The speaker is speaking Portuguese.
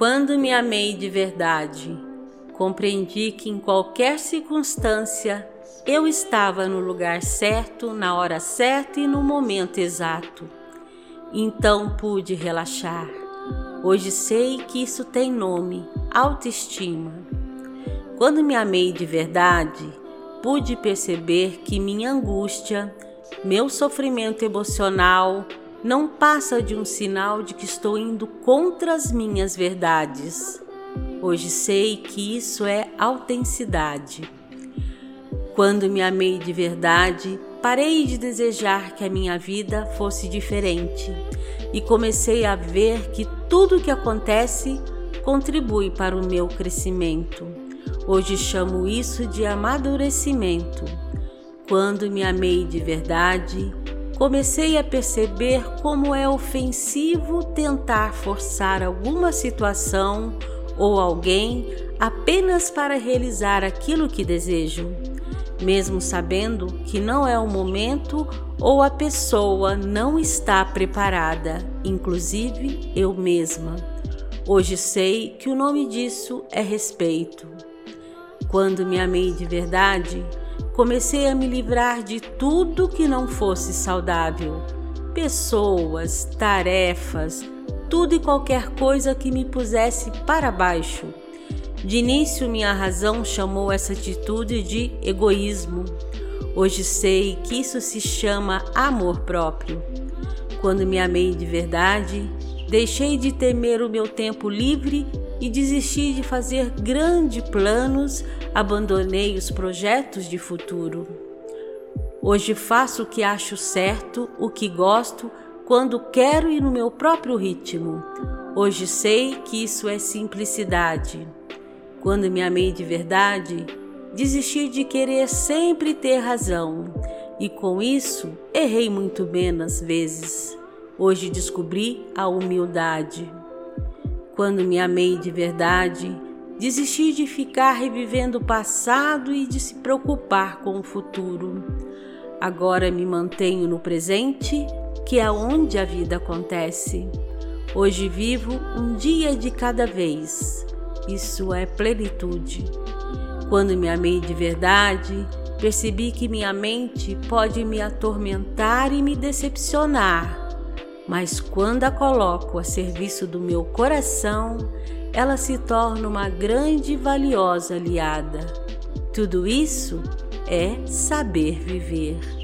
Quando me amei de verdade, compreendi que em qualquer circunstância eu estava no lugar certo, na hora certa e no momento exato. Então pude relaxar. Hoje sei que isso tem nome: autoestima. Quando me amei de verdade, pude perceber que minha angústia, meu sofrimento emocional, não passa de um sinal de que estou indo contra as minhas verdades. Hoje sei que isso é autenticidade. Quando me amei de verdade, parei de desejar que a minha vida fosse diferente e comecei a ver que tudo o que acontece contribui para o meu crescimento. Hoje chamo isso de amadurecimento. Quando me amei de verdade, comecei a perceber como é ofensivo tentar forçar alguma situação ou alguém apenas para realizar aquilo que desejo, mesmo sabendo que não é o momento ou a pessoa não está preparada, inclusive eu mesma. Hoje sei que o nome disso é respeito. Quando me amei de verdade, comecei a me livrar de tudo que não fosse saudável. Pessoas, tarefas, tudo e qualquer coisa que me pusesse para baixo. De início, minha razão chamou essa atitude de egoísmo. Hoje sei que isso se chama amor próprio. Quando me amei de verdade, deixei de temer o meu tempo livre e desisti de fazer grandes planos, abandonei os projetos de futuro. Hoje faço o que acho certo, o que gosto, quando quero e no meu próprio ritmo. Hoje sei que isso é simplicidade. Quando me amei de verdade, desisti de querer sempre ter razão e com isso errei muito menos vezes. Hoje descobri a humildade. Quando me amei de verdade, desisti de ficar revivendo o passado e de se preocupar com o futuro. Agora me mantenho no presente, que é onde a vida acontece. Hoje vivo um dia de cada vez. Isso é plenitude. Quando me amei de verdade, percebi que minha mente pode me atormentar e me decepcionar mas quando a coloco a serviço do meu coração, ela se torna uma grande e valiosa aliada. Tudo isso é saber viver.